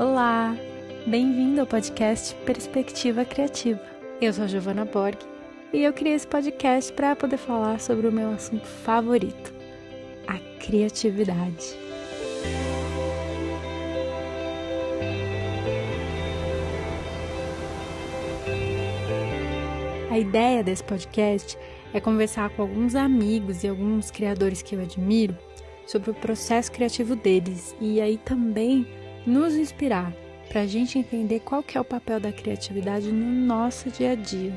Olá, bem-vindo ao podcast Perspectiva Criativa. Eu sou a Giovana Borg e eu criei esse podcast para poder falar sobre o meu assunto favorito, a criatividade. A ideia desse podcast é conversar com alguns amigos e alguns criadores que eu admiro sobre o processo criativo deles e aí também nos inspirar para a gente entender qual que é o papel da criatividade no nosso dia a dia.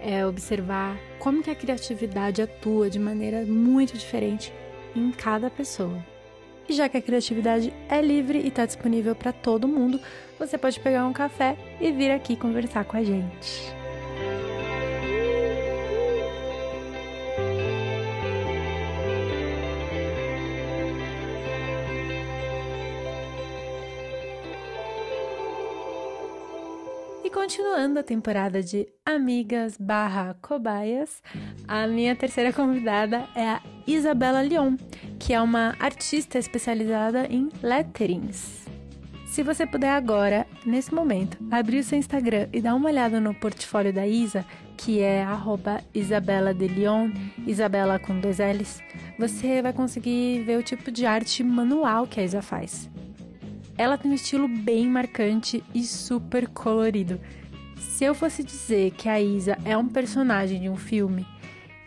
É observar como que a criatividade atua de maneira muito diferente em cada pessoa. E já que a criatividade é livre e está disponível para todo mundo, você pode pegar um café e vir aqui conversar com a gente. Continuando a temporada de Amigas barra Cobaias, a minha terceira convidada é a Isabela Leon, que é uma artista especializada em letterings. Se você puder agora, nesse momento, abrir o seu Instagram e dar uma olhada no portfólio da Isa, que é arroba Isabela de Leon, Isabela com dois L's, você vai conseguir ver o tipo de arte manual que a Isa faz. Ela tem um estilo bem marcante e super colorido. Se eu fosse dizer que a Isa é um personagem de um filme,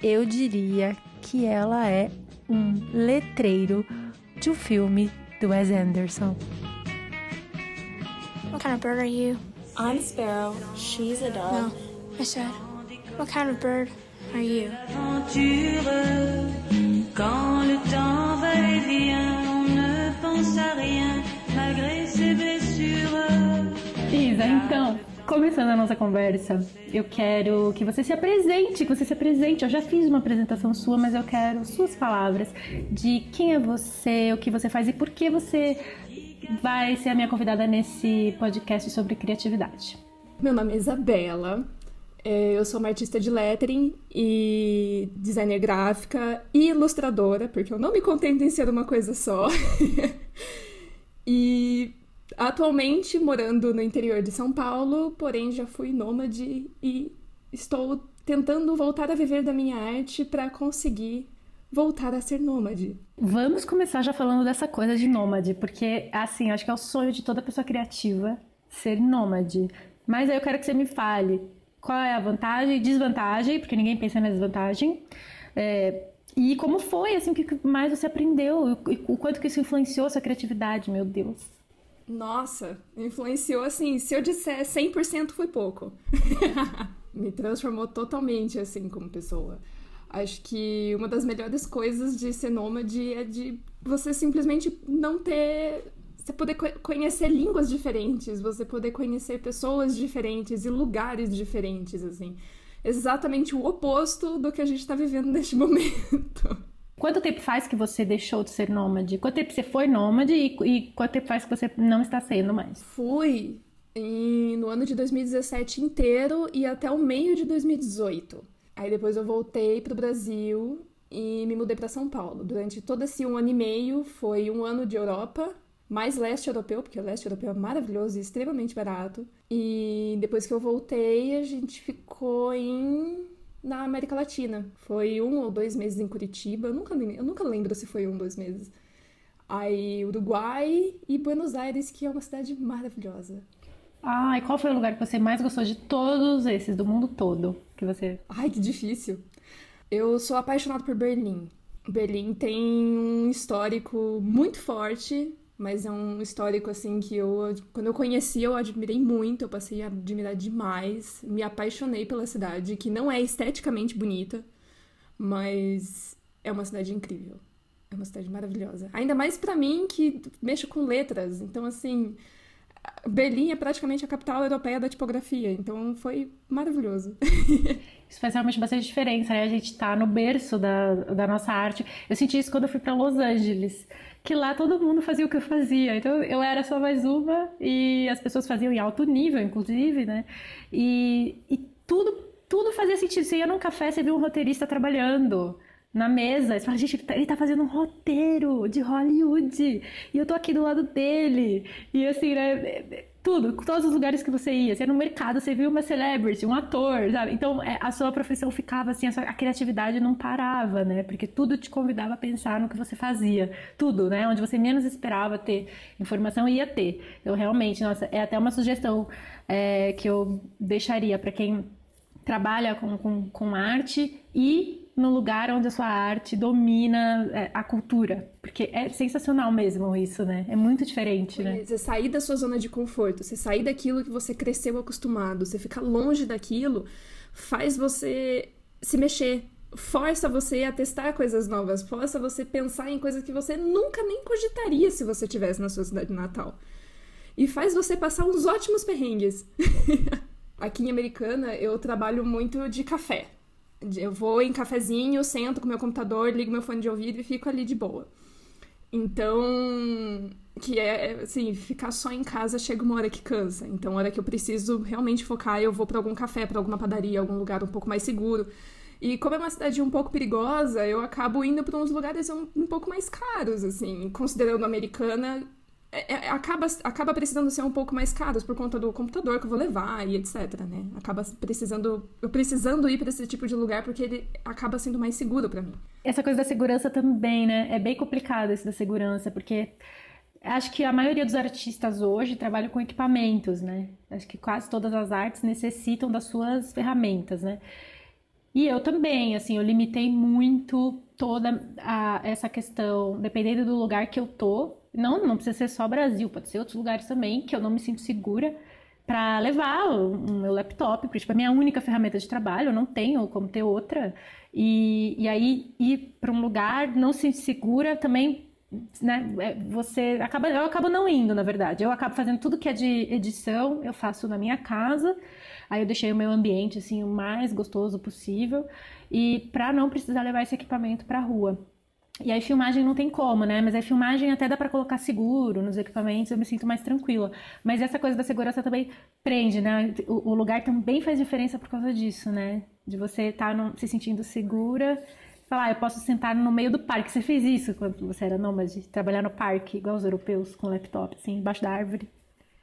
eu diria que ela é um letreiro de um filme do Wes Anderson. What kind of bird are you? I'm Sparrow. She's a dog. No, I said, what kind of bird are you? Quand le temps va et vient, on ne pense à rien. Isa, então, começando a nossa conversa, eu quero que você se apresente, que você se apresente. Eu já fiz uma apresentação sua, mas eu quero suas palavras de quem é você, o que você faz e por que você vai ser a minha convidada nesse podcast sobre criatividade. Meu nome é Isabela. É, eu sou uma artista de lettering e designer gráfica e ilustradora, porque eu não me contento em ser uma coisa só. E atualmente morando no interior de São Paulo, porém já fui nômade e estou tentando voltar a viver da minha arte para conseguir voltar a ser nômade. Vamos começar já falando dessa coisa de nômade, porque assim, acho que é o sonho de toda pessoa criativa ser nômade. Mas aí eu quero que você me fale qual é a vantagem e desvantagem, porque ninguém pensa na desvantagem. É, e como foi, assim, o que mais você aprendeu? O quanto que isso influenciou sua criatividade, meu Deus? Nossa, influenciou assim, se eu disser 100% foi pouco. Me transformou totalmente, assim, como pessoa. Acho que uma das melhores coisas de ser nômade é de você simplesmente não ter. Você poder conhecer línguas diferentes, você poder conhecer pessoas diferentes e lugares diferentes, assim exatamente o oposto do que a gente está vivendo neste momento. Quanto tempo faz que você deixou de ser nômade? Quanto tempo você foi nômade e, e quanto tempo faz que você não está sendo mais? Fui em, no ano de 2017 inteiro e até o meio de 2018. Aí depois eu voltei para o Brasil e me mudei para São Paulo. Durante todo esse um ano e meio foi um ano de Europa, mais leste europeu, porque o leste europeu é maravilhoso e extremamente barato. E depois que eu voltei, a gente ficou em na América Latina. Foi um ou dois meses em Curitiba, eu nunca, eu nunca lembro se foi um ou dois meses. Aí Uruguai e Buenos Aires, que é uma cidade maravilhosa. Ah, e qual foi o lugar que você mais gostou de todos esses, do mundo todo, que você... Ai, que difícil. Eu sou apaixonada por Berlim. Berlim tem um histórico muito forte, mas é um histórico assim que eu quando eu conheci eu admirei muito, eu passei a admirar demais, me apaixonei pela cidade, que não é esteticamente bonita, mas é uma cidade incrível. É uma cidade maravilhosa. Ainda mais para mim que mexo com letras, então assim, Berlim é praticamente a capital europeia da tipografia, então foi maravilhoso. Isso faz realmente bastante diferença, né? A gente tá no berço da, da nossa arte. Eu senti isso quando eu fui para Los Angeles que lá todo mundo fazia o que eu fazia. Então eu era só mais uma e as pessoas faziam em alto nível, inclusive, né? E, e tudo, tudo fazia sentido. Você ia num café, você via um roteirista trabalhando. Na mesa. Você fala, gente, ele tá fazendo um roteiro de Hollywood. E eu tô aqui do lado dele. E assim, né? Tudo, todos os lugares que você ia. Você ia no mercado, você viu uma celebrity, um ator, sabe? Então, é, a sua profissão ficava assim, a, sua, a criatividade não parava, né? Porque tudo te convidava a pensar no que você fazia. Tudo, né? Onde você menos esperava ter informação, ia ter. Eu realmente, nossa, é até uma sugestão é, que eu deixaria para quem trabalha com, com, com arte e no lugar onde a sua arte domina é, a cultura. Porque é sensacional mesmo isso, né? É muito diferente, né? Você sair da sua zona de conforto, você sair daquilo que você cresceu acostumado, você ficar longe daquilo, faz você se mexer, força você a testar coisas novas, força você pensar em coisas que você nunca nem cogitaria se você tivesse na sua cidade natal. E faz você passar uns ótimos perrengues. Aqui em Americana, eu trabalho muito de café. Eu vou em cafezinho, sento com meu computador, ligo meu fone de ouvido e fico ali de boa. Então, que é assim, ficar só em casa chega uma hora que cansa. Então, hora que eu preciso realmente focar, eu vou para algum café, para alguma padaria, algum lugar um pouco mais seguro. E como é uma cidade um pouco perigosa, eu acabo indo para uns lugares um, um pouco mais caros, assim, considerando americana, é, é, acaba, acaba precisando ser um pouco mais caros por conta do computador que eu vou levar e etc, né? Acaba precisando, eu precisando ir para esse tipo de lugar porque ele acaba sendo mais seguro para mim. Essa coisa da segurança também, né? É bem complicado isso da segurança, porque acho que a maioria dos artistas hoje trabalham com equipamentos, né? Acho que quase todas as artes necessitam das suas ferramentas, né? E eu também, assim, eu limitei muito toda a, essa questão, dependendo do lugar que eu tô, não, não precisa ser só Brasil, pode ser outros lugares também que eu não me sinto segura para levar o, meu laptop, porque tipo, é a minha única ferramenta de trabalho, eu não tenho como ter outra. E, e aí ir para um lugar não se segura também né, é, você acaba, eu acabo não indo, na verdade. Eu acabo fazendo tudo que é de edição, eu faço na minha casa. Aí eu deixei o meu ambiente assim o mais gostoso possível e para não precisar levar esse equipamento para a rua. E aí filmagem não tem como, né? Mas a filmagem até dá para colocar seguro nos equipamentos, eu me sinto mais tranquila. Mas essa coisa da segurança também prende, né? O, o lugar também faz diferença por causa disso, né? De você estar tá se sentindo segura. Falar, ah, eu posso sentar no meio do parque. Você fez isso quando você era nômade? Trabalhar no parque, igual os europeus, com laptop, assim, embaixo da árvore.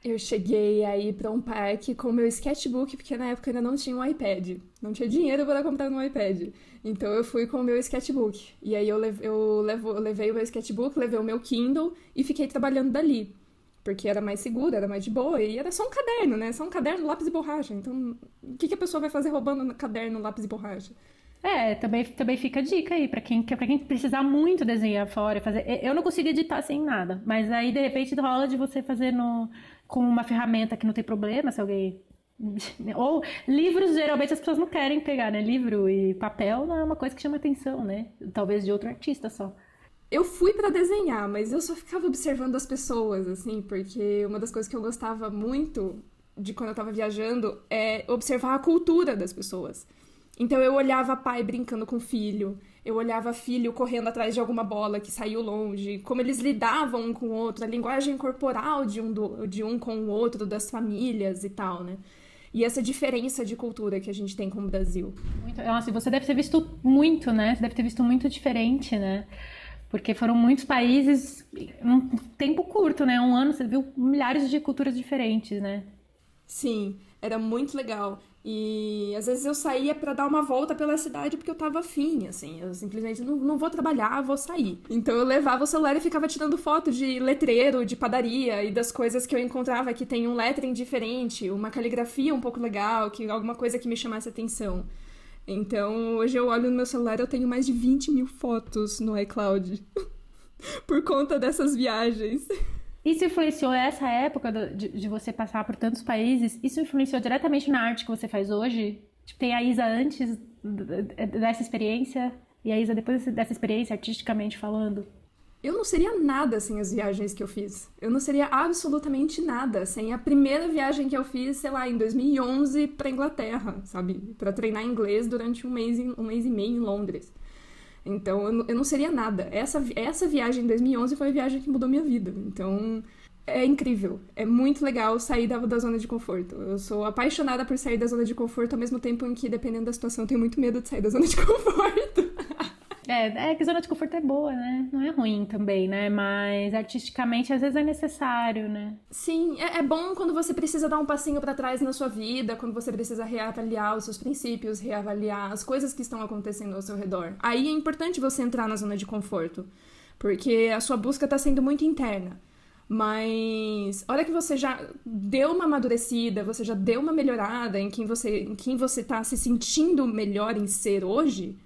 Eu cheguei aí para um parque com meu sketchbook, porque na época ainda não tinha um iPad. Não tinha dinheiro para comprar um iPad. Então eu fui com o meu sketchbook. E aí eu, levo, eu, levo, eu levei o meu sketchbook, levei o meu Kindle e fiquei trabalhando dali. Porque era mais seguro, era mais de boa. E era só um caderno, né? Só um caderno, lápis e borracha. Então, o que, que a pessoa vai fazer roubando caderno, lápis e borracha? É, também, também fica a dica aí, para quem, pra quem precisar muito desenhar fora, fazer. Eu não consigo editar sem nada, mas aí de repente rola de você fazer no, com uma ferramenta que não tem problema, se alguém ou livros, geralmente as pessoas não querem pegar, né? Livro e papel não é uma coisa que chama atenção, né? Talvez de outro artista só. Eu fui para desenhar, mas eu só ficava observando as pessoas, assim, porque uma das coisas que eu gostava muito de quando eu tava viajando é observar a cultura das pessoas. Então eu olhava pai brincando com o filho, eu olhava filho correndo atrás de alguma bola que saiu longe, como eles lidavam um com o outro, a linguagem corporal de um, do, de um com o outro, das famílias e tal, né? E essa diferença de cultura que a gente tem com o Brasil. Muito, nossa, você deve ter visto muito, né? Você deve ter visto muito diferente, né? Porque foram muitos países num tempo curto, né? Um ano você viu milhares de culturas diferentes, né? Sim, era muito legal. E às vezes eu saía para dar uma volta pela cidade porque eu tava afim, assim. Eu simplesmente não, não vou trabalhar, vou sair. Então eu levava o celular e ficava tirando foto de letreiro, de padaria e das coisas que eu encontrava que tem um lettering diferente, uma caligrafia um pouco legal, que alguma coisa que me chamasse atenção. Então hoje eu olho no meu celular eu tenho mais de 20 mil fotos no iCloud. por conta dessas viagens. Isso influenciou essa época de, de, você passar por tantos países? Isso influenciou diretamente na arte que você faz hoje? Tipo, tem a Isa antes dessa experiência e a Isa depois dessa experiência, artisticamente falando? Eu não seria nada sem as viagens que eu fiz. Eu não seria absolutamente nada sem a primeira viagem que eu fiz, sei lá, em 2011 para Inglaterra, sabe? Para treinar inglês durante um mês, um mês e meio em Londres. Então eu, não seria nada. Essa, essa viagem em 2011 foi a viagem que mudou minha vida. Então é incrível. É muito legal sair da, da zona de conforto. Eu sou apaixonada por sair da zona de conforto ao mesmo tempo em que, dependendo da situação, eu tenho muito medo de sair da zona de conforto. É, é que zona de conforto é boa, né? Não é ruim também, né? Mas artisticamente às vezes é necessário, né? Sim, é, é bom quando você precisa dar um passinho para trás na sua vida, quando você precisa reavaliar os seus princípios, reavaliar as coisas que estão acontecendo ao seu redor. Aí é importante você entrar na zona de conforto, porque a sua busca está sendo muito interna. Mas a hora que você já deu uma amadurecida, você já deu uma melhorada em quem você, em quem você tá se sentindo melhor em ser hoje,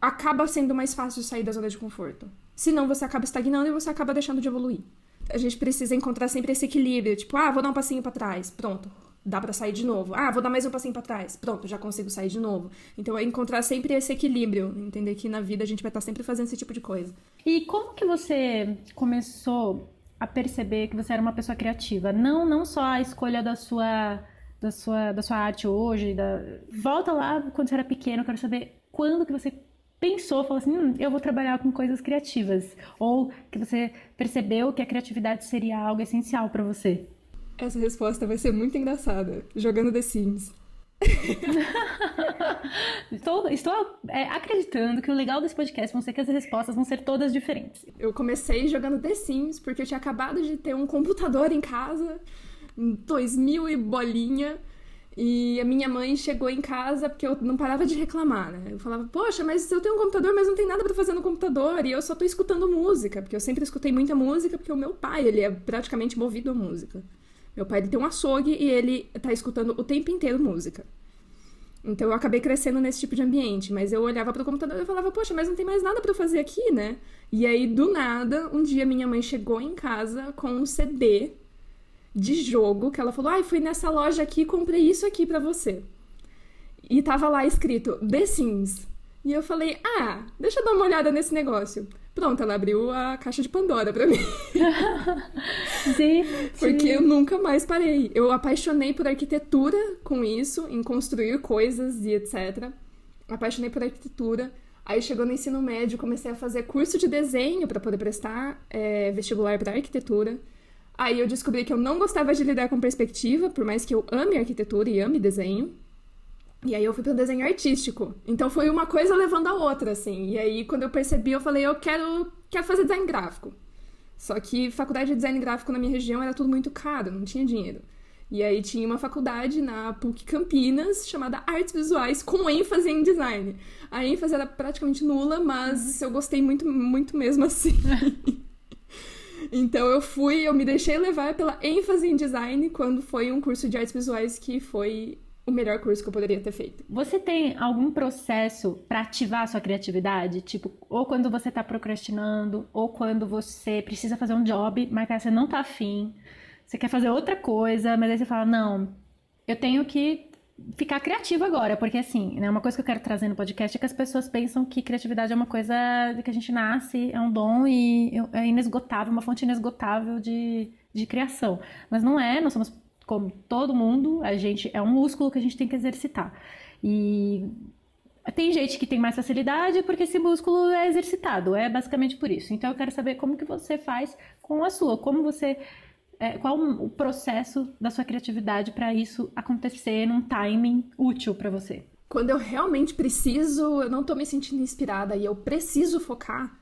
acaba sendo mais fácil sair da zona de conforto. Senão você acaba estagnando e você acaba deixando de evoluir. A gente precisa encontrar sempre esse equilíbrio, tipo, ah, vou dar um passinho para trás, pronto, dá para sair de novo. Ah, vou dar mais um passinho para trás, pronto, já consigo sair de novo. Então é encontrar sempre esse equilíbrio, entender que na vida a gente vai estar sempre fazendo esse tipo de coisa. E como que você começou a perceber que você era uma pessoa criativa. Não, não só a escolha da sua, da sua, da sua arte hoje. Da... Volta lá quando você era pequeno, eu quero saber quando que você pensou, falou assim, hum, eu vou trabalhar com coisas criativas. Ou que você percebeu que a criatividade seria algo essencial para você. Essa resposta vai ser muito engraçada, jogando The Sims. estou estou é, acreditando que o legal desse podcast vão ser que as respostas vão ser todas diferentes. Eu comecei jogando The Sims porque eu tinha acabado de ter um computador em casa, em 2000 e bolinha. E a minha mãe chegou em casa porque eu não parava de reclamar, né? Eu falava, poxa, mas eu tenho um computador, mas não tem nada para fazer no computador. E eu só tô escutando música, porque eu sempre escutei muita música, porque o meu pai, ele é praticamente movido a música. Meu pai ele tem um açougue e ele tá escutando o tempo inteiro música. Então eu acabei crescendo nesse tipo de ambiente, mas eu olhava para o computador e falava, poxa, mas não tem mais nada para fazer aqui, né? E aí do nada, um dia minha mãe chegou em casa com um CD de jogo que ela falou: "Ai, fui nessa loja aqui e comprei isso aqui para você". E tava lá escrito The Sims. E eu falei: "Ah, deixa eu dar uma olhada nesse negócio". Pronto, ela abriu a caixa de Pandora pra mim. sim, Porque eu nunca mais parei. Eu apaixonei por arquitetura com isso, em construir coisas e etc. Apaixonei por arquitetura. Aí chegou no ensino médio, comecei a fazer curso de desenho para poder prestar é, vestibular para arquitetura. Aí eu descobri que eu não gostava de lidar com perspectiva, por mais que eu ame arquitetura e ame desenho. E aí eu fui pro desenho artístico. Então foi uma coisa levando a outra, assim. E aí quando eu percebi, eu falei, eu quero, quero fazer design gráfico. Só que faculdade de design gráfico na minha região era tudo muito caro, não tinha dinheiro. E aí tinha uma faculdade na PUC Campinas chamada Artes Visuais com ênfase em design. A ênfase era praticamente nula, mas eu gostei muito, muito mesmo assim. então eu fui, eu me deixei levar pela ênfase em design quando foi um curso de artes visuais que foi o melhor curso que eu poderia ter feito. Você tem algum processo para ativar a sua criatividade? Tipo, ou quando você tá procrastinando, ou quando você precisa fazer um job, mas você não tá afim, você quer fazer outra coisa, mas aí você fala, não, eu tenho que ficar criativa agora, porque assim, né, uma coisa que eu quero trazer no podcast é que as pessoas pensam que criatividade é uma coisa que a gente nasce, é um dom e é inesgotável, uma fonte inesgotável de, de criação. Mas não é, nós somos como todo mundo, a gente é um músculo que a gente tem que exercitar. E tem gente que tem mais facilidade porque esse músculo é exercitado, é basicamente por isso. Então eu quero saber como que você faz com a sua, como você é, qual o processo da sua criatividade para isso acontecer num timing útil para você. Quando eu realmente preciso, eu não tô me sentindo inspirada e eu preciso focar,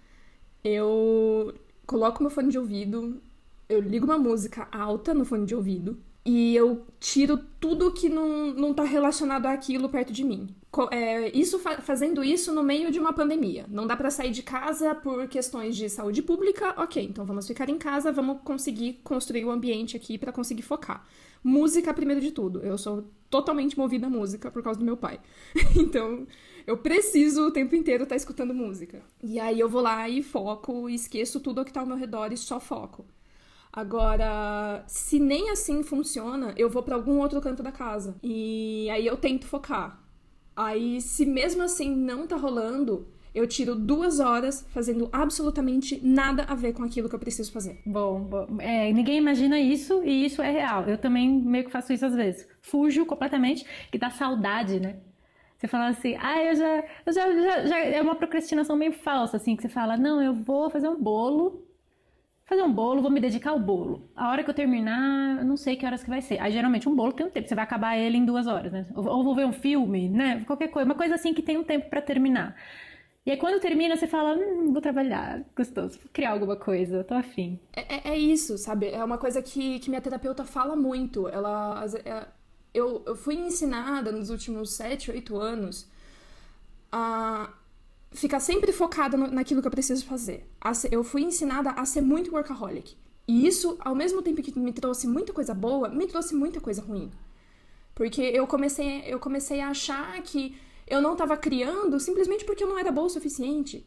eu coloco meu fone de ouvido, eu ligo uma música alta no fone de ouvido e eu tiro tudo que não, não tá relacionado àquilo perto de mim. É, isso fazendo isso no meio de uma pandemia. Não dá para sair de casa por questões de saúde pública, ok, então vamos ficar em casa, vamos conseguir construir o um ambiente aqui para conseguir focar. Música primeiro de tudo. Eu sou totalmente movida a música por causa do meu pai. então, eu preciso o tempo inteiro estar tá escutando música. E aí eu vou lá e foco, esqueço tudo o que tá ao meu redor e só foco. Agora, se nem assim funciona, eu vou para algum outro canto da casa. E aí eu tento focar. Aí, se mesmo assim não tá rolando, eu tiro duas horas fazendo absolutamente nada a ver com aquilo que eu preciso fazer. Bom, bom é, ninguém imagina isso e isso é real. Eu também meio que faço isso às vezes. Fujo completamente e dá saudade, né? Você fala assim, ah, eu já, eu já, já, já, É uma procrastinação meio falsa, assim, que você fala, não, eu vou fazer um bolo fazer um bolo, vou me dedicar ao bolo. A hora que eu terminar, eu não sei que horas que vai ser. Aí geralmente um bolo tem um tempo, você vai acabar ele em duas horas, né? Ou, vou ver um filme, né? Qualquer coisa, uma coisa assim que tem um tempo para terminar. E aí quando termina, você fala, hum, vou trabalhar, gostoso, vou criar alguma coisa, tô afim. É, é, é isso, sabe? É uma coisa que, que minha terapeuta fala muito. Ela. É, eu, eu fui ensinada nos últimos sete, oito anos a ficar sempre focada no, naquilo que eu preciso fazer. Eu fui ensinada a ser muito workaholic. E isso, ao mesmo tempo que me trouxe muita coisa boa, me trouxe muita coisa ruim. Porque eu comecei, eu comecei a achar que eu não estava criando simplesmente porque eu não era boa o suficiente.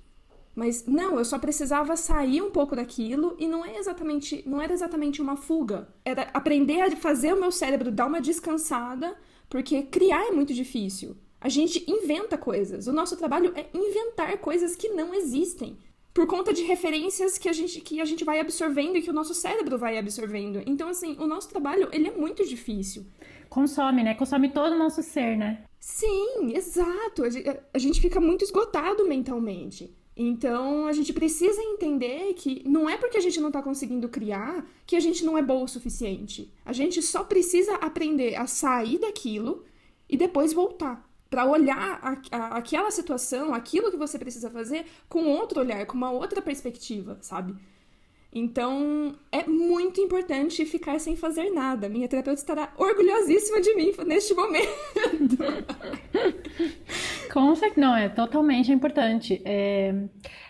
Mas não, eu só precisava sair um pouco daquilo e não é exatamente, não era exatamente uma fuga. Era aprender a fazer o meu cérebro dar uma descansada, porque criar é muito difícil. A gente inventa coisas. O nosso trabalho é inventar coisas que não existem. Por conta de referências que a gente, que a gente vai absorvendo e que o nosso cérebro vai absorvendo. Então, assim, o nosso trabalho, ele é muito difícil. Consome, né? Consome todo o nosso ser, né? Sim, exato. A gente fica muito esgotado mentalmente. Então a gente precisa entender que não é porque a gente não está conseguindo criar que a gente não é bom o suficiente. A gente só precisa aprender a sair daquilo e depois voltar. Para olhar a, a, aquela situação, aquilo que você precisa fazer, com outro olhar, com uma outra perspectiva, sabe? Então, é muito importante ficar sem fazer nada. Minha terapeuta estará orgulhosíssima de mim neste momento. Com certeza, não, é totalmente importante. É,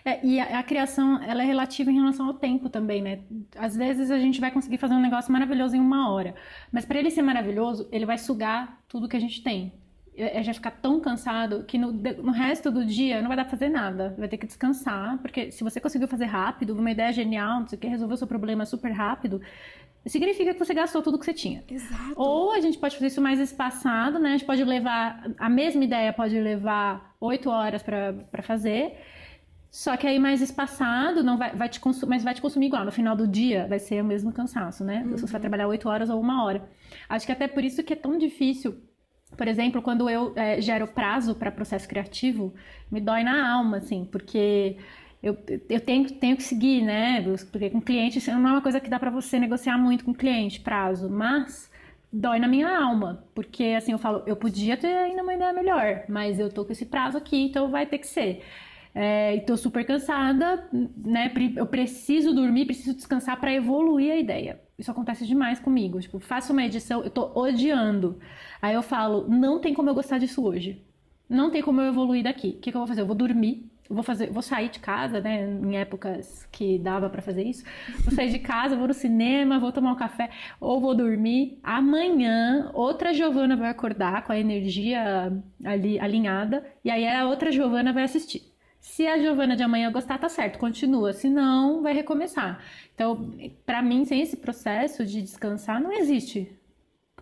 é, e a, a, criação, ela é relativa em relação ao tempo também, né? Às vezes a gente vai conseguir fazer um negócio maravilhoso em uma hora, mas para ele ser maravilhoso, ele vai sugar tudo que a gente tem a gente ficar tão cansado que no, no, resto do dia não vai dar pra fazer nada. Vai ter que descansar, porque se você conseguiu fazer rápido, uma ideia genial, não sei o que, resolver o seu problema super rápido, significa que você gastou tudo que você tinha. Exato. Ou a gente pode fazer isso mais espaçado, né? A gente pode levar, a mesma ideia pode levar oito horas para fazer, só que aí mais espaçado, não vai, vai te consumir, mas vai te consumir igual. No final do dia vai ser o mesmo cansaço, né? Uhum. Você vai trabalhar oito horas ou uma hora. Acho que até por isso que é tão difícil por exemplo, quando eu é, gero prazo para processo criativo, me dói na alma, assim, porque eu, eu tenho, tenho que seguir, né? Porque com cliente, não é uma coisa que dá para você negociar muito com cliente, prazo, mas dói na minha alma, porque assim, eu falo, eu podia ter ainda uma ideia melhor, mas eu tô com esse prazo aqui, então vai ter que ser. É, e tô super cansada, né? Eu preciso dormir, preciso descansar para evoluir a ideia. Isso acontece demais comigo. Tipo, faço uma edição, eu tô odiando. Aí eu falo, não tem como eu gostar disso hoje. Não tem como eu evoluir daqui. O que, que eu vou fazer? Eu vou dormir. vou fazer, vou sair de casa, né? Em épocas que dava para fazer isso. Vou sair de casa, vou no cinema, vou tomar um café ou vou dormir. Amanhã, outra Giovana vai acordar com a energia ali alinhada e aí a outra Giovana vai assistir. Se a Giovana de amanhã gostar, tá certo, continua. Se não, vai recomeçar. Então, para mim, sem esse processo de descansar, não existe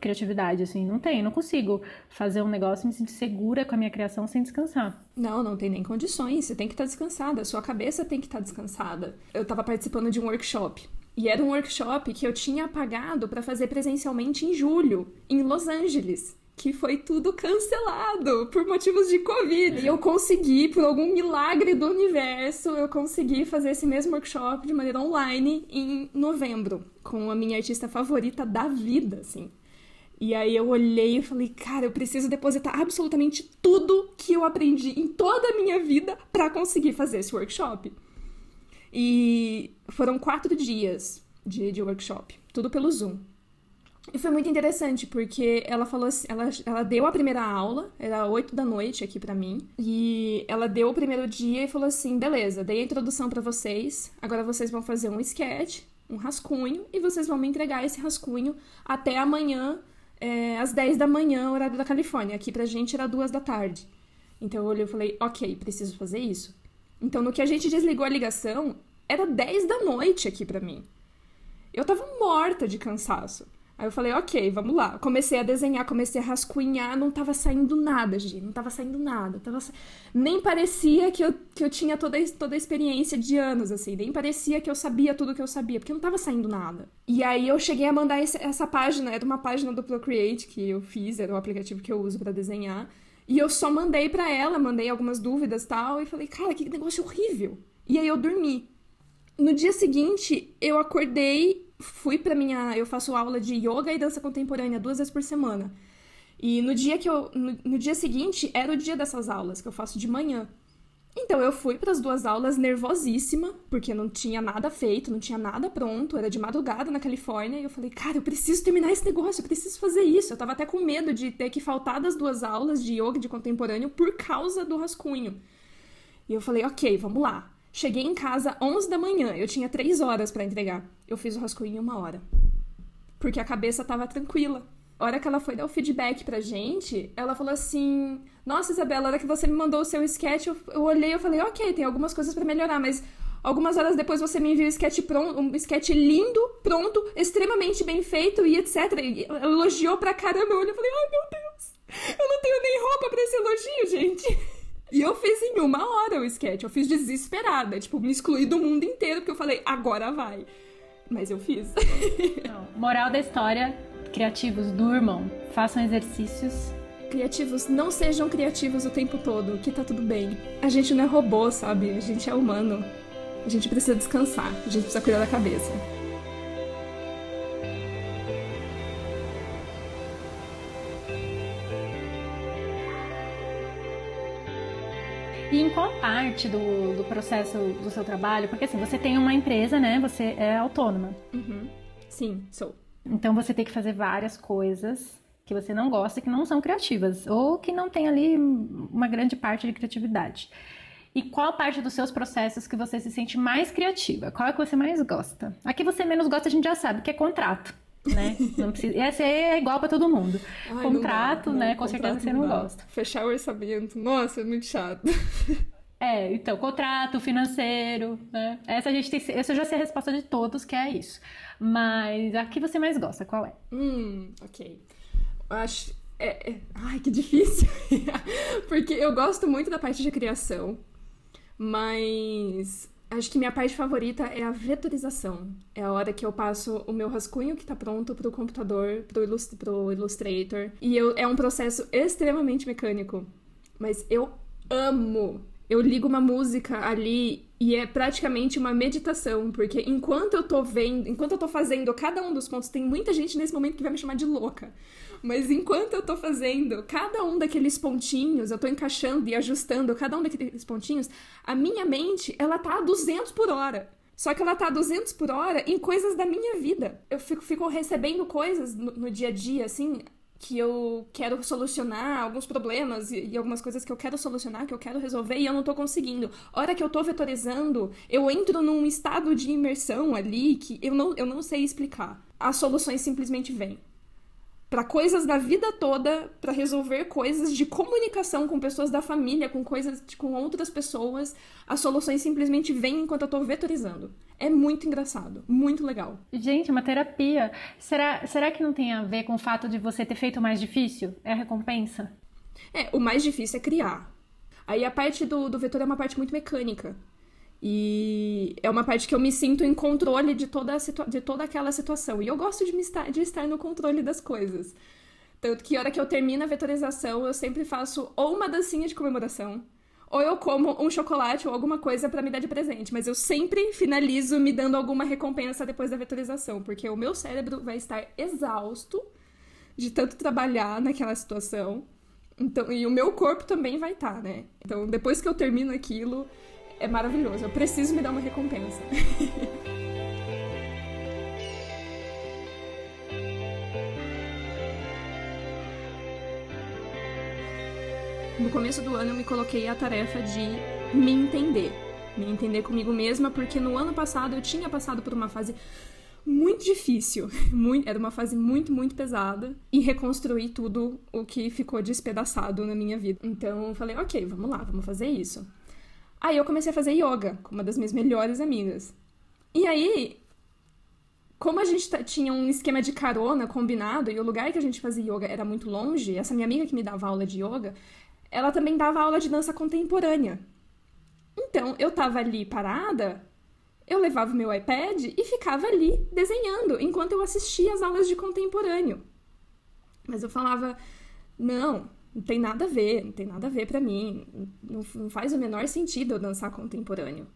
criatividade, assim, não tem, não consigo fazer um negócio e me sentir segura com a minha criação sem descansar. Não, não tem nem condições, você tem que estar tá descansada, sua cabeça tem que estar tá descansada. Eu estava participando de um workshop, e era um workshop que eu tinha pagado para fazer presencialmente em julho, em Los Angeles que foi tudo cancelado por motivos de Covid. E eu consegui, por algum milagre do universo, eu consegui fazer esse mesmo workshop de maneira online em novembro, com a minha artista favorita da vida, assim. E aí eu olhei e falei, cara, eu preciso depositar absolutamente tudo que eu aprendi em toda a minha vida para conseguir fazer esse workshop. E foram quatro dias de, de workshop, tudo pelo Zoom. E foi muito interessante, porque ela falou assim, ela, ela deu a primeira aula, era oito da noite aqui para mim, e ela deu o primeiro dia e falou assim: beleza, dei a introdução para vocês, agora vocês vão fazer um sketch, um rascunho, e vocês vão me entregar esse rascunho até amanhã, é, às 10 da manhã, horário da Califórnia. Aqui pra gente era duas da tarde. Então eu olhei e falei: ok, preciso fazer isso. Então no que a gente desligou a ligação, era 10 da noite aqui para mim. Eu tava morta de cansaço. Aí eu falei, ok, vamos lá. Comecei a desenhar, comecei a rascunhar, não tava saindo nada, gente. Não tava saindo nada. Tava... Nem parecia que eu, que eu tinha toda, toda a experiência de anos, assim. Nem parecia que eu sabia tudo que eu sabia, porque não tava saindo nada. E aí eu cheguei a mandar esse, essa página, era uma página do Procreate que eu fiz, era o aplicativo que eu uso para desenhar. E eu só mandei para ela, mandei algumas dúvidas e tal, e falei, cara, que negócio horrível. E aí eu dormi. No dia seguinte, eu acordei fui para minha. Eu faço aula de yoga e dança contemporânea duas vezes por semana. E no dia que eu. No, no, dia seguinte era o dia dessas aulas, que eu faço de manhã. Então eu fui para as duas aulas nervosíssima, porque não tinha nada feito, não tinha nada pronto, era de madrugada na Califórnia, e eu falei, cara, eu preciso terminar esse negócio, eu preciso fazer isso. Eu tava até com medo de ter que faltar das duas aulas de yoga de contemporâneo por causa do rascunho. E eu falei, ok, vamos lá. Cheguei em casa 11 da manhã, eu tinha três horas para entregar. Eu fiz o rascunho em uma hora. Porque a cabeça tava tranquila. A hora que ela foi dar o feedback pra gente, ela falou assim: Nossa, Isabela, a hora que você me mandou o seu sketch, eu, eu olhei e falei: Ok, tem algumas coisas para melhorar, mas algumas horas depois você me enviou um sketch pronto, um sketch lindo, pronto, extremamente bem feito e etc. E elogiou pra caramba. Eu olhei e falei: Ai, meu Deus, eu não tenho nem roupa pra esse elogio, gente. E eu fiz em uma hora o sketch, eu fiz desesperada, tipo, me excluí do mundo inteiro, porque eu falei: Agora vai. Mas eu fiz. Não. Moral da história: criativos, durmam, façam exercícios. Criativos, não sejam criativos o tempo todo, que tá tudo bem. A gente não é robô, sabe? A gente é humano. A gente precisa descansar, a gente precisa cuidar da cabeça. E em qual parte do, do processo do seu trabalho? Porque assim, você tem uma empresa, né? Você é autônoma. Uhum. Sim, sou. Então você tem que fazer várias coisas que você não gosta, que não são criativas, ou que não tem ali uma grande parte de criatividade. E qual parte dos seus processos que você se sente mais criativa? Qual é que você mais gosta? A que você menos gosta a gente já sabe, que é contrato, né? Não precisa... Essa é igual para todo mundo. Ai, contrato, não dá, né? não, Com certeza você não dá. gosta. Fechar o orçamento, nossa, é muito chato. É, então, contrato financeiro, né? Essa a gente tem, essa já sei a resposta de todos, que é isso. Mas a que você mais gosta, qual é? Hum, ok. Acho. É, é- Ai, que difícil. Porque eu gosto muito da parte de criação, mas acho que minha parte favorita é a vetorização. É a hora que eu passo o meu rascunho que tá pronto pro computador, pro, ilus- pro Illustrator. E eu, é um processo extremamente mecânico. Mas eu amo. Eu ligo uma música ali e é praticamente uma meditação, porque enquanto eu tô vendo, enquanto eu tô fazendo cada um dos pontos, tem muita gente nesse momento que vai me chamar de louca. Mas enquanto eu tô fazendo cada um daqueles pontinhos, eu tô encaixando e ajustando cada um daqueles pontinhos, a minha mente, ela tá a 200 por hora. Só que ela tá a 200 por hora em coisas da minha vida. Eu fico, fico recebendo coisas no, no dia a dia, assim, que eu quero solucionar, alguns problemas e, e algumas coisas que eu quero solucionar, que eu quero resolver e eu não tô conseguindo. Hora que eu tô vetorizando, eu entro num estado de imersão ali que eu não, eu não sei explicar. As soluções simplesmente vêm. Pra coisas da vida toda, pra resolver coisas de comunicação com pessoas da família, com coisas com outras pessoas, as soluções simplesmente vêm enquanto eu tô vetorizando. É muito engraçado, muito legal. Gente, é uma terapia. Será, será que não tem a ver com o fato de você ter feito o mais difícil? É a recompensa? É, o mais difícil é criar. Aí a parte do, do vetor é uma parte muito mecânica. E é uma parte que eu me sinto em controle de toda, a situa- de toda aquela situação. E eu gosto de, estar, de estar no controle das coisas. Tanto que hora que eu termino a vetorização, eu sempre faço ou uma dancinha de comemoração, ou eu como um chocolate ou alguma coisa pra me dar de presente. Mas eu sempre finalizo me dando alguma recompensa depois da vetorização, porque o meu cérebro vai estar exausto de tanto trabalhar naquela situação. Então, e o meu corpo também vai estar, né? Então, depois que eu termino aquilo, é maravilhoso. Eu preciso me dar uma recompensa. No começo do ano eu me coloquei a tarefa de me entender. Me entender comigo mesma, porque no ano passado eu tinha passado por uma fase muito difícil. Muito, era uma fase muito, muito pesada. E reconstruir tudo o que ficou despedaçado na minha vida. Então eu falei, ok, vamos lá, vamos fazer isso. Aí eu comecei a fazer yoga com uma das minhas melhores amigas. E aí, como a gente tinha um esquema de carona combinado e o lugar que a gente fazia yoga era muito longe, essa minha amiga que me dava aula de yoga, ela também dava aula de dança contemporânea. Então, eu tava ali parada, eu levava o meu iPad e ficava ali desenhando enquanto eu assistia as aulas de contemporâneo. Mas eu falava, não, não tem nada a ver, não tem nada a ver pra mim, não, não faz o menor sentido eu dançar contemporâneo.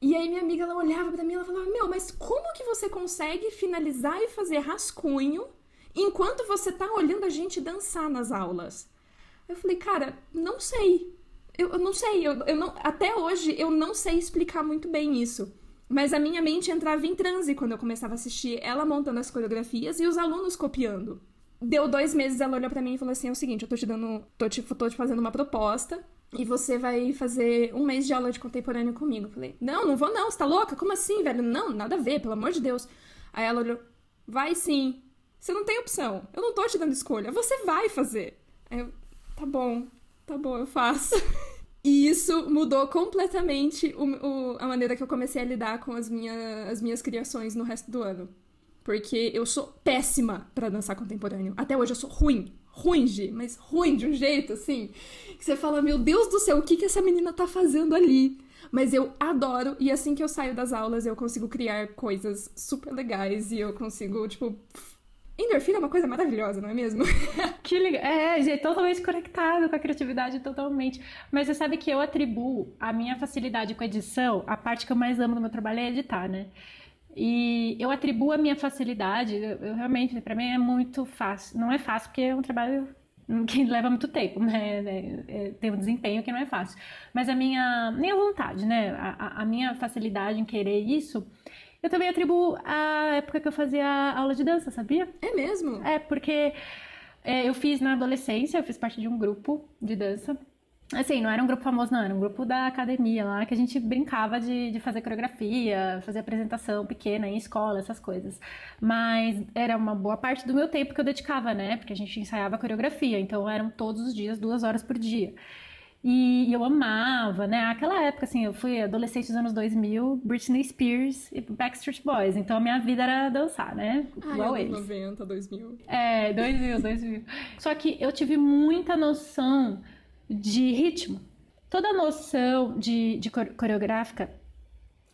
E aí minha amiga ela olhava pra mim ela falava: "Meu, mas como que você consegue finalizar e fazer rascunho enquanto você tá olhando a gente dançar nas aulas?" Eu falei: "Cara, não sei. Eu, eu não sei, eu, eu não, até hoje eu não sei explicar muito bem isso. Mas a minha mente entrava em transe quando eu começava a assistir ela montando as coreografias e os alunos copiando. Deu dois meses, ela olhou pra mim e falou assim: é o seguinte, eu tô te dando. tô te, tô te fazendo uma proposta. E você vai fazer um mês de aula de contemporâneo comigo. Eu falei, não, não vou não, você tá louca? Como assim, velho? Não, nada a ver, pelo amor de Deus. Aí ela olhou, vai sim. Você não tem opção. Eu não tô te dando escolha. Você vai fazer. Aí eu, tá bom, tá bom, eu faço. E isso mudou completamente o, o, a maneira que eu comecei a lidar com as, minha, as minhas criações no resto do ano. Porque eu sou péssima para dançar contemporâneo. Até hoje eu sou ruim. Ruim, Gi, mas ruim de um jeito, assim, que você fala, meu Deus do céu, o que, que essa menina tá fazendo ali? Mas eu adoro, e assim que eu saio das aulas, eu consigo criar coisas super legais e eu consigo, tipo, Endorfina é uma coisa maravilhosa, não é mesmo? que legal. É, é totalmente conectado com a criatividade, totalmente. Mas você sabe que eu atribuo a minha facilidade com edição, a parte que eu mais amo do meu trabalho é editar, né? E eu atribuo a minha facilidade, eu, eu realmente, para mim é muito fácil. Não é fácil porque é um trabalho que leva muito tempo, né? É, é, tem um desempenho que não é fácil. Mas a minha, minha vontade, né? A, a minha facilidade em querer isso eu também atribuo a época que eu fazia aula de dança, sabia? É mesmo? É, porque é, eu fiz na adolescência, eu fiz parte de um grupo de dança. Assim, não era um grupo famoso, não, era um grupo da academia lá, que a gente brincava de, de fazer coreografia, fazer apresentação pequena em escola, essas coisas. Mas era uma boa parte do meu tempo que eu dedicava, né? Porque a gente ensaiava coreografia, então eram todos os dias, duas horas por dia. E, eu amava, né? Aquela época, assim, eu fui adolescente dos anos 2000, Britney Spears e Backstreet Boys. Então a minha vida era dançar, né? Igual Ai, eles. 90, 2000. É, 2000, 2000. Só que eu tive muita noção de ritmo. Toda noção de, de coreográfica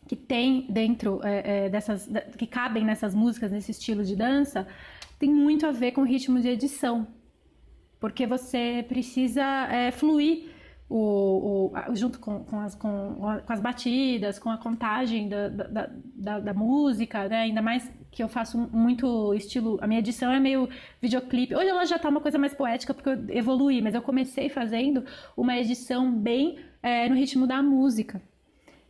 que tem dentro é, é, dessas. que cabem nessas músicas, nesse estilo de dança, tem muito a ver com ritmo de edição. Porque você precisa é, fluir o, o, junto com, com, as, com, com, as batidas, com a contagem da, da, da, da, música, né? Ainda mais que eu faço muito estilo. A minha edição é meio videoclipe. Hoje ela já tá uma coisa mais poética porque eu evoluí, mas eu comecei fazendo uma edição bem é, no ritmo da música.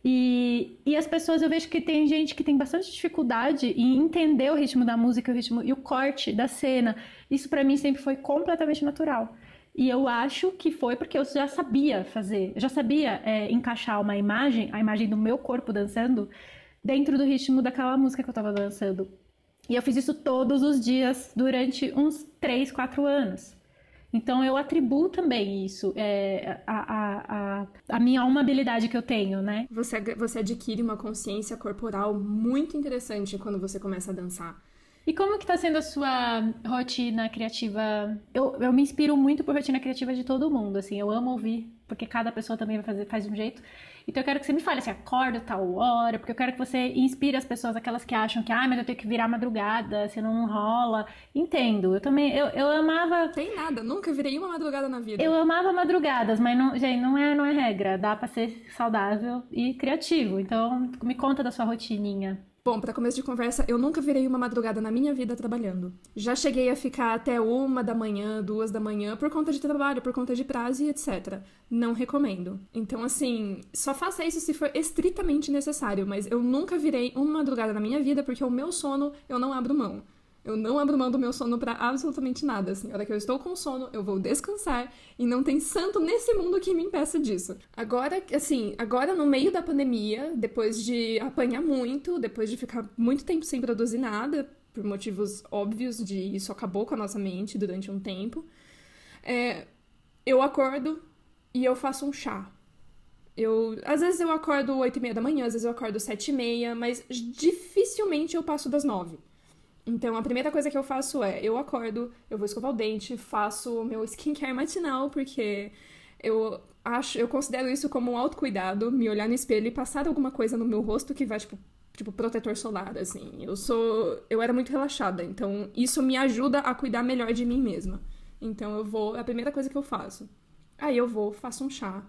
E, e as pessoas, eu vejo que tem gente que tem bastante dificuldade em entender o ritmo da música o ritmo, e o corte da cena. Isso para mim sempre foi completamente natural. E eu acho que foi porque eu já sabia fazer, eu já sabia é, encaixar uma imagem, a imagem do meu corpo dançando, dentro do ritmo daquela música que eu estava dançando. E eu fiz isso todos os dias durante uns 3, 4 anos. Então eu atribuo também isso, é, a, a, a, a, minha uma habilidade que eu tenho, né? Você, você adquire uma consciência corporal muito interessante quando você começa a dançar. E como que tá sendo a sua rotina criativa? Eu, eu me inspiro muito por rotina criativa de todo mundo, assim, eu amo ouvir, porque cada pessoa também vai fazer, faz de um jeito. Então eu quero que você me fale assim, acorda tal hora, porque eu quero que você inspire as pessoas, aquelas que acham que, ah, mas eu tenho que virar madrugada, senão não rola. Entendo, eu também, eu, eu amava... Tem nada, nunca virei uma madrugada na vida. Eu amava madrugadas, mas, não, gente, não é, não é regra, dá pra ser saudável e criativo. Então me conta da sua rotininha. Bom, para começo de conversa, eu nunca virei uma madrugada na minha vida trabalhando. Já cheguei a ficar até uma da manhã, duas da manhã, por conta de trabalho, por conta de prazo e etc. Não recomendo. Então, assim, só faça isso se for estritamente necessário, mas eu nunca virei uma madrugada na minha vida porque o meu sono eu não abro mão. Eu não abro mão do meu sono para absolutamente nada. Assim, a hora que eu estou com sono, eu vou descansar e não tem santo nesse mundo que me impeça disso. Agora, assim, agora no meio da pandemia, depois de apanhar muito, depois de ficar muito tempo sem produzir nada, por motivos óbvios de isso acabou com a nossa mente durante um tempo, é, eu acordo e eu faço um chá. Eu, às vezes eu acordo 8 e meia da manhã, às vezes eu acordo 7 e meia, mas dificilmente eu passo das 9. Então, a primeira coisa que eu faço é, eu acordo, eu vou escovar o dente, faço o meu skincare matinal, porque eu acho, eu considero isso como um autocuidado, me olhar no espelho e passar alguma coisa no meu rosto que vai, tipo, tipo, protetor solar, assim. Eu sou. Eu era muito relaxada, então isso me ajuda a cuidar melhor de mim mesma. Então eu vou. É a primeira coisa que eu faço. Aí eu vou, faço um chá.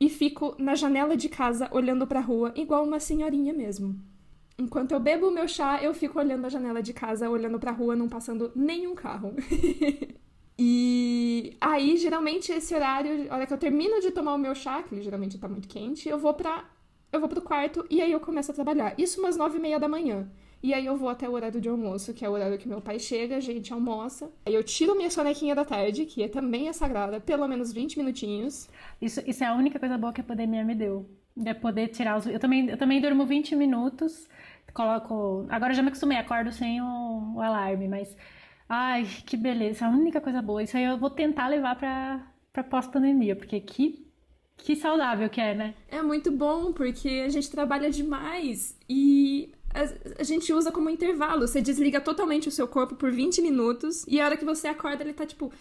E fico na janela de casa olhando pra rua, igual uma senhorinha mesmo. Enquanto eu bebo o meu chá, eu fico olhando a janela de casa, olhando pra rua, não passando nenhum carro. E aí, geralmente, esse horário, a hora que eu termino de tomar o meu chá, que ele geralmente tá muito quente, eu vou pra. Eu vou pro quarto e aí eu começo a trabalhar. Isso umas nove e meia da manhã. E aí eu vou até o horário de almoço, que é o horário que meu pai chega, a gente almoça. Aí eu tiro minha sonequinha da tarde, que também é sagrada, pelo menos 20 minutinhos. Isso, isso é a única coisa boa que a pandemia me deu. É poder tirar os. Eu também, eu também durmo 20 minutos, coloco. Agora eu já me acostumei, acordo sem o, o alarme, mas. Ai, que beleza, a única coisa boa. Isso aí eu vou tentar levar pra, pra pós-pandemia, porque que, que saudável que é, né? É muito bom, porque a gente trabalha demais e a, a gente usa como intervalo. Você desliga totalmente o seu corpo por 20 minutos e a hora que você acorda, ele tá tipo.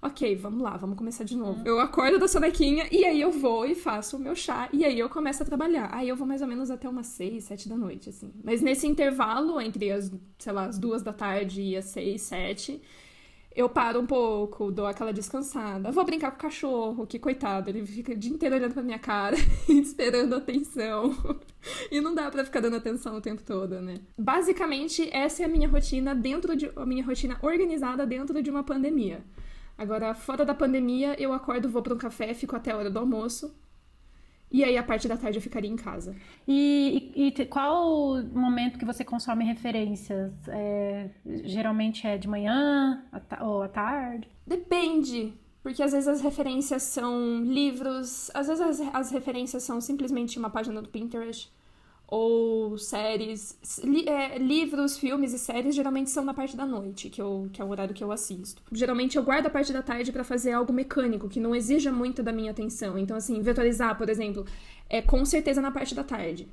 Ok, vamos lá, vamos começar de novo. Eu acordo da sonequinha e aí eu vou e faço o meu chá e aí eu começo a trabalhar. Aí eu vou mais ou menos até umas seis, sete da noite, assim. Mas nesse intervalo entre as, sei lá, as duas da tarde e as seis, sete, eu paro um pouco, dou aquela descansada. Vou brincar com o cachorro, que coitado, ele fica o dia inteiro olhando pra minha cara, esperando atenção. e não dá pra ficar dando atenção o tempo todo, né? Basicamente, essa é a minha rotina dentro de a minha rotina organizada dentro de uma pandemia. Agora, fora da pandemia, eu acordo, vou para um café, fico até a hora do almoço. E aí, a parte da tarde, eu ficaria em casa. E, e, e qual o momento que você consome referências? É, geralmente é de manhã ou à tarde? Depende. Porque às vezes as referências são livros, às vezes as, as referências são simplesmente uma página do Pinterest ou séries. Li, é, livros, filmes e séries geralmente são na parte da noite, que, eu, que é o horário que eu assisto. Geralmente eu guardo a parte da tarde para fazer algo mecânico, que não exija muito da minha atenção. Então, assim, vetorizar, por exemplo, é com certeza na parte da tarde.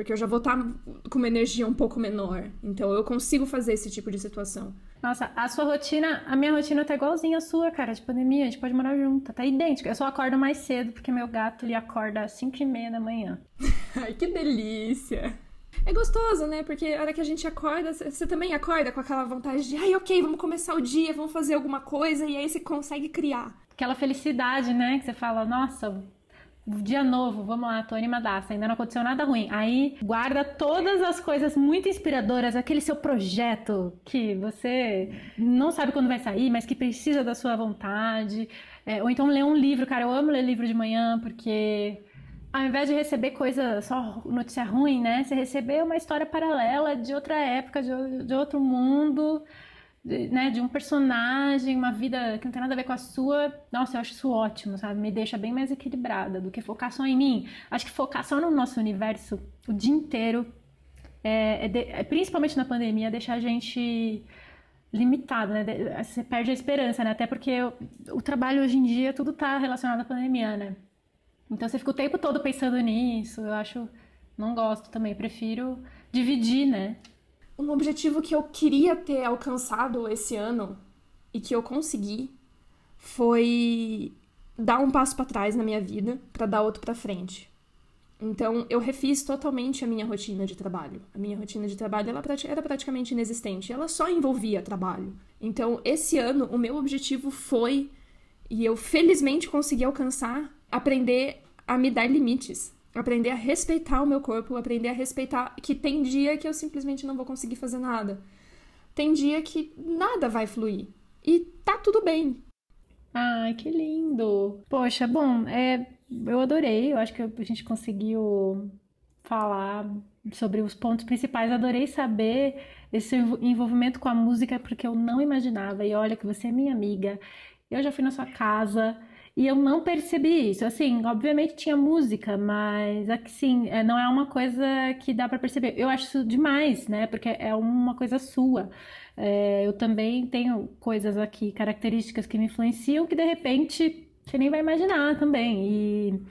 Porque eu já vou estar tá com uma energia um pouco menor. Então eu consigo fazer esse tipo de situação. Nossa, a sua rotina, a minha rotina tá igualzinha à sua, cara, de pandemia, a gente pode morar junto, tá idêntico. Eu só acordo mais cedo, porque meu gato ele acorda às 5 e meia da manhã. Ai, que delícia! É gostoso, né? Porque a hora que a gente acorda, você também acorda com aquela vontade de, ai, ok, vamos começar o dia, vamos fazer alguma coisa, e aí você consegue criar. Aquela felicidade, né? Que você fala, nossa, dia novo, vamos lá, tô animadaça, ainda não aconteceu nada ruim. Aí guarda todas as coisas muito inspiradoras, aquele seu projeto que você não sabe quando vai sair, mas que precisa da sua vontade. É, ou então ler um livro, cara, eu amo ler livro de manhã porque ao invés de receber coisa só notícia ruim, né? Você receber uma história paralela de outra época, de, de outro mundo né, de um personagem, uma vida que não tem nada a ver com a sua, nossa, eu acho isso ótimo, sabe? Me deixa bem mais equilibrada do que focar só em mim. Acho que focar só no nosso universo o dia inteiro, é, é de, é, principalmente na pandemia, deixa a gente limitado, né? Você perde a esperança, né? Até porque o, trabalho hoje em dia tudo tá relacionado à pandemia, né? Então você fica o tempo todo pensando nisso. Eu acho, não gosto também. Prefiro dividir, né? Um objetivo que eu queria ter alcançado esse ano e que eu consegui foi dar um passo para trás na minha vida para dar outro para frente. Então, eu refiz totalmente a minha rotina de trabalho. A minha rotina de trabalho ela era praticamente inexistente. Ela só envolvia trabalho. Então, esse ano, o meu objetivo foi, e eu felizmente consegui alcançar, aprender a me dar limites aprender a respeitar o meu corpo, aprender a respeitar que tem dia que eu simplesmente não vou conseguir fazer nada. Tem dia que nada vai fluir. E tá tudo bem. Ai, que lindo. Poxa, bom, é, eu adorei. Eu acho que a gente conseguiu falar sobre os pontos principais. Adorei saber esse envolvimento com a música porque eu não imaginava. E olha que você é minha amiga. Eu já fui na sua casa, e eu não percebi isso. Assim, obviamente tinha música, mas assim, não é uma coisa que dá para perceber. Eu acho isso demais, né? Porque é uma coisa sua. É, eu também tenho coisas aqui, características que me influenciam que de repente você nem vai imaginar também. E,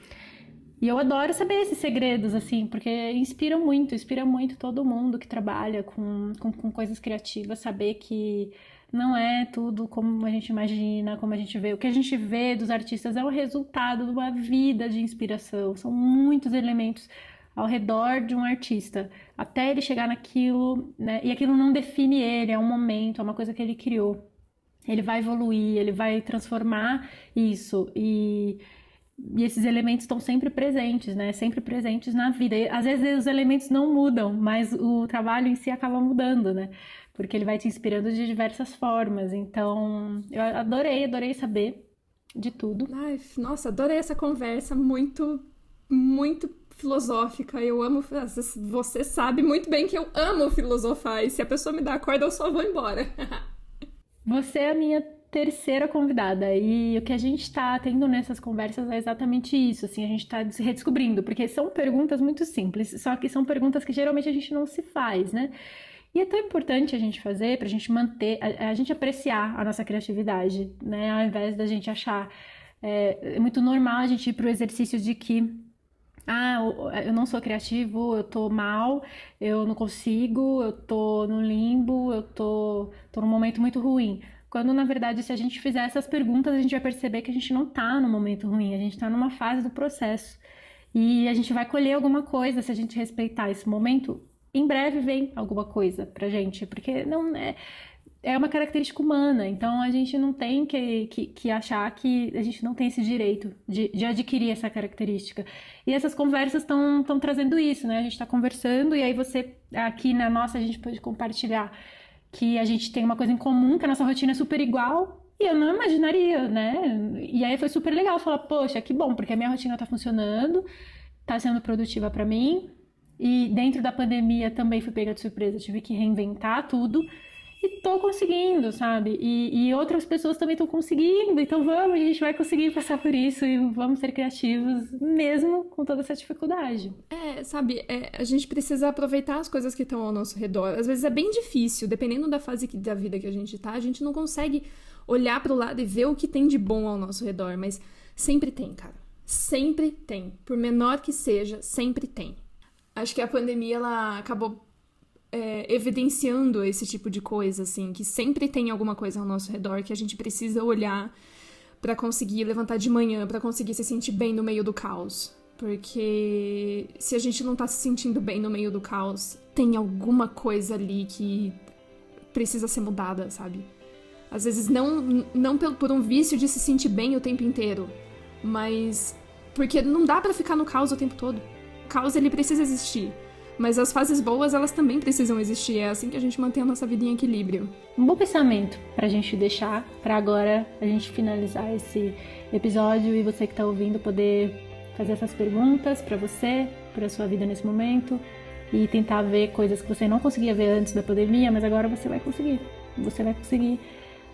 e eu adoro saber esses segredos, assim, porque inspiram muito, inspira muito todo mundo que trabalha com, com, com coisas criativas, saber que não é tudo como a gente imagina, como a gente vê. O que a gente vê dos artistas é o resultado de uma vida de inspiração. São muitos elementos ao redor de um artista, até ele chegar naquilo, né? E aquilo não define ele, é um momento, é uma coisa que ele criou. Ele vai evoluir, ele vai transformar isso. E, e esses elementos estão sempre presentes, né? Sempre presentes na vida. E, às vezes os elementos não mudam, mas o trabalho em si acaba mudando, né? Porque ele vai te inspirando de diversas formas. Então, eu adorei, adorei saber de tudo. Ai, nossa, adorei essa conversa, muito, muito filosófica. Eu amo. Você sabe muito bem que eu amo filosofar. E se a pessoa me dá a corda, eu só vou embora. Você é a minha terceira convidada. E o que a gente está tendo nessas conversas é exatamente isso. Assim, a gente está se redescobrindo, porque são perguntas muito simples, só que são perguntas que geralmente a gente não se faz, né? E é tão importante a gente fazer para a gente manter, a, a, gente apreciar a nossa criatividade, né? Ao invés da gente achar. É, é muito normal a gente ir para o exercício de que ah, eu não sou criativo, eu tô mal, eu não consigo, eu tô no limbo, eu tô, tô num momento muito ruim. Quando, na verdade, se a gente fizer essas perguntas, a gente vai perceber que a gente não está no momento ruim, a gente está numa fase do processo. E a gente vai colher alguma coisa se a gente respeitar esse momento. Em breve vem alguma coisa pra gente, porque não é, é uma característica humana, então a gente não tem que, que, que achar que a gente não tem esse direito de, de adquirir essa característica. E essas conversas estão trazendo isso, né? A gente está conversando e aí você, aqui na nossa, a gente pode compartilhar que a gente tem uma coisa em comum, que a nossa rotina é super igual, e eu não imaginaria, né? E aí foi super legal falar, poxa, que bom, porque a minha rotina tá funcionando, tá sendo produtiva para mim, e dentro da pandemia também fui pega de surpresa, tive que reinventar tudo. E tô conseguindo, sabe? E, e outras pessoas também estão conseguindo. Então vamos, a gente vai conseguir passar por isso e vamos ser criativos, mesmo com toda essa dificuldade. É, sabe, é, a gente precisa aproveitar as coisas que estão ao nosso redor. Às vezes é bem difícil, dependendo da fase da vida que a gente tá, a gente não consegue olhar para o lado e ver o que tem de bom ao nosso redor, mas sempre tem, cara. Sempre tem. Por menor que seja, sempre tem. Acho que a pandemia ela acabou é, evidenciando esse tipo de coisa, assim, que sempre tem alguma coisa ao nosso redor que a gente precisa olhar para conseguir levantar de manhã, para conseguir se sentir bem no meio do caos. Porque se a gente não tá se sentindo bem no meio do caos, tem alguma coisa ali que precisa ser mudada, sabe? Às vezes não, não por um vício de se sentir bem o tempo inteiro, mas porque não dá para ficar no caos o tempo todo. Caos ele precisa existir. Mas as fases boas, elas também precisam existir. É assim que a gente mantém a nossa vida em equilíbrio. Um bom pensamento pra gente deixar, para agora a gente finalizar esse episódio e você que tá ouvindo poder fazer essas perguntas para você, para sua vida nesse momento e tentar ver coisas que você não conseguia ver antes da pandemia, mas agora você vai conseguir. Você vai conseguir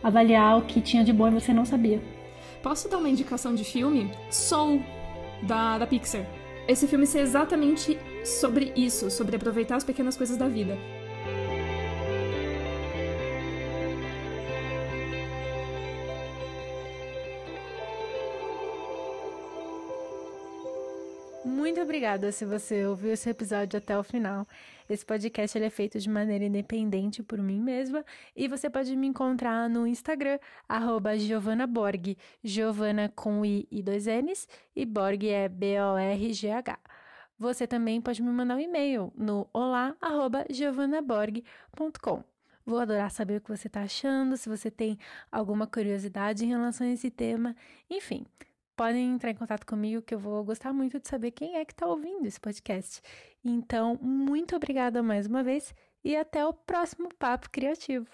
avaliar o que tinha de bom e você não sabia. Posso dar uma indicação de filme? Soul, da, da Pixar. Esse filme é exatamente sobre isso, sobre aproveitar as pequenas coisas da vida. Muito obrigada se você ouviu esse episódio até o final. Esse podcast ele é feito de maneira independente por mim mesma e você pode me encontrar no Instagram, arroba Giovana com I e dois N's e Borg é B-O-R-G-H. Você também pode me mandar um e-mail no olá@giovanaborg.com. Vou adorar saber o que você está achando, se você tem alguma curiosidade em relação a esse tema. Enfim, podem entrar em contato comigo que eu vou gostar muito de saber quem é que está ouvindo esse podcast. Então, muito obrigada mais uma vez e até o próximo Papo Criativo.